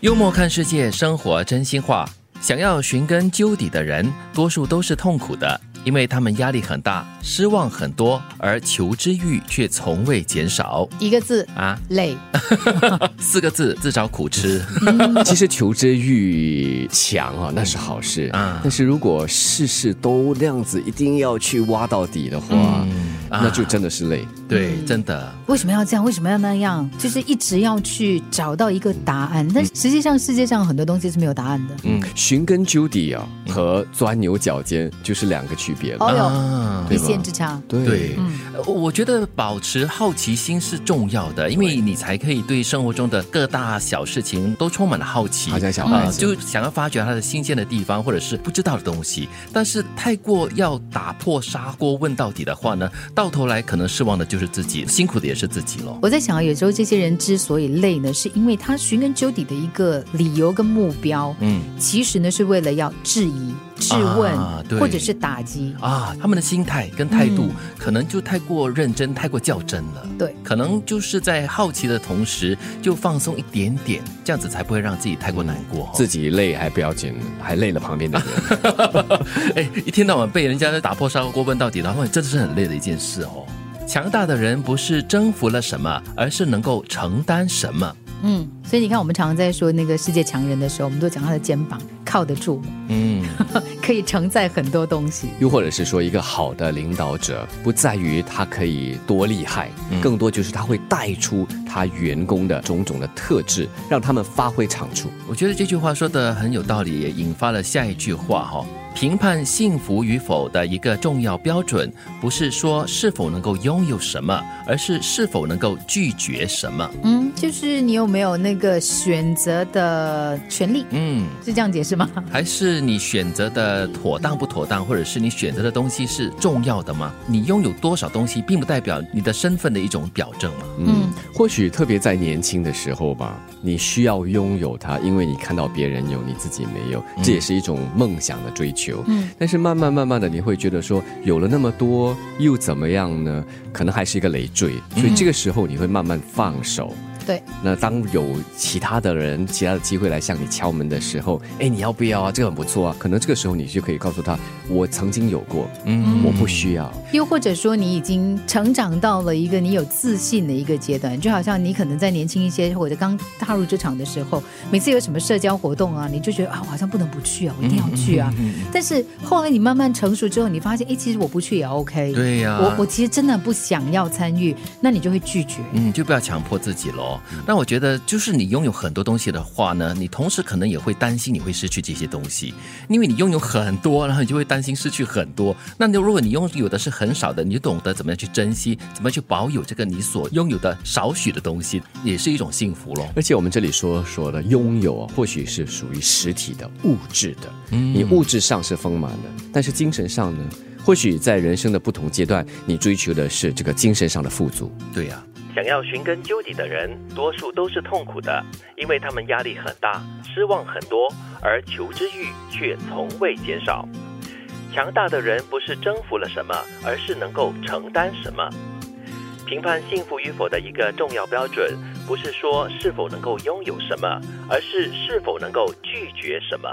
幽默看世界，生活真心话。想要寻根究底的人，多数都是痛苦的，因为他们压力很大，失望很多，而求知欲却从未减少。一个字啊，累。四个字，自找苦吃。其实求知欲强啊，那是好事啊。但是如果事事都那样子，一定要去挖到底的话。那就真的是累，对，真的。为什么要这样？为什么要那样？就是一直要去找到一个答案，但实际上世界上很多东西是没有答案的。嗯，寻根究底啊，和钻牛角尖就是两个区别了。哦哟，一线之差。对，我觉得保持好奇心是重要的，因为你才可以对生活中的各大小事情都充满了好奇，好像小孩就想要发掘它的新鲜的地方，或者是不知道的东西。但是太过要打破砂锅问到底的话呢？到头来可能失望的就是自己，辛苦的也是自己喽。我在想，有时候这些人之所以累呢，是因为他寻根究底的一个理由跟目标，嗯，其实呢是为了要质疑、质问，或者是打击啊。他们的心态跟态度可能就太过认真、太过较真了。对，可能就是在好奇的同时就放松一点点，这样子才不会让自己太过难过。自己累还不要紧，还累了旁边的人。哎，一天到晚被人家在打破砂锅问到底，然后真的是很累的一件事。哦，强大的人不是征服了什么，而是能够承担什么。嗯，所以你看，我们常常在说那个世界强人的时候，我们都讲他的肩膀靠得住，嗯，可以承载很多东西。又或者是说，一个好的领导者，不在于他可以多厉害，更多就是他会带出他员工的种种的特质，让他们发挥长处。我觉得这句话说的很有道理，也引发了下一句话哈。评判幸福与否的一个重要标准，不是说是否能够拥有什么，而是是否能够拒绝什么。嗯，就是你有没有那个选择的权利？嗯，是这样解释吗？还是你选择的妥当不妥当，或者是你选择的东西是重要的吗？你拥有多少东西，并不代表你的身份的一种表证嘛。嗯，或许特别在年轻的时候吧，你需要拥有它，因为你看到别人有，你自己没有，这也是一种梦想的追求。嗯，但是慢慢慢慢的，你会觉得说，有了那么多又怎么样呢？可能还是一个累赘，所以这个时候你会慢慢放手。对，那当有其他的人、其他的机会来向你敲门的时候，哎，你要不要啊？这个很不错啊。可能这个时候你就可以告诉他，我曾经有过，嗯，我不需要。又或者说，你已经成长到了一个你有自信的一个阶段，就好像你可能在年轻一些或者刚踏入职场的时候，每次有什么社交活动啊，你就觉得啊，我好像不能不去啊，我一定要去啊。但是后来你慢慢成熟之后，你发现，哎，其实我不去也 OK。对呀，我我其实真的不想要参与，那你就会拒绝。嗯，就不要强迫自己喽。那我觉得，就是你拥有很多东西的话呢，你同时可能也会担心你会失去这些东西，因为你拥有很多，然后你就会担心失去很多。那你如果你拥有的是很少的，你就懂得怎么样去珍惜，怎么去保有这个你所拥有的少许的东西，也是一种幸福咯。而且我们这里说说的拥有，或许是属于实体的物质的，嗯，你物质上是丰满的，但是精神上呢，或许在人生的不同阶段，你追求的是这个精神上的富足。对呀。想要寻根究底的人，多数都是痛苦的，因为他们压力很大，失望很多，而求知欲却从未减少。强大的人不是征服了什么，而是能够承担什么。评判幸福与否的一个重要标准，不是说是否能够拥有什么，而是是否能够拒绝什么。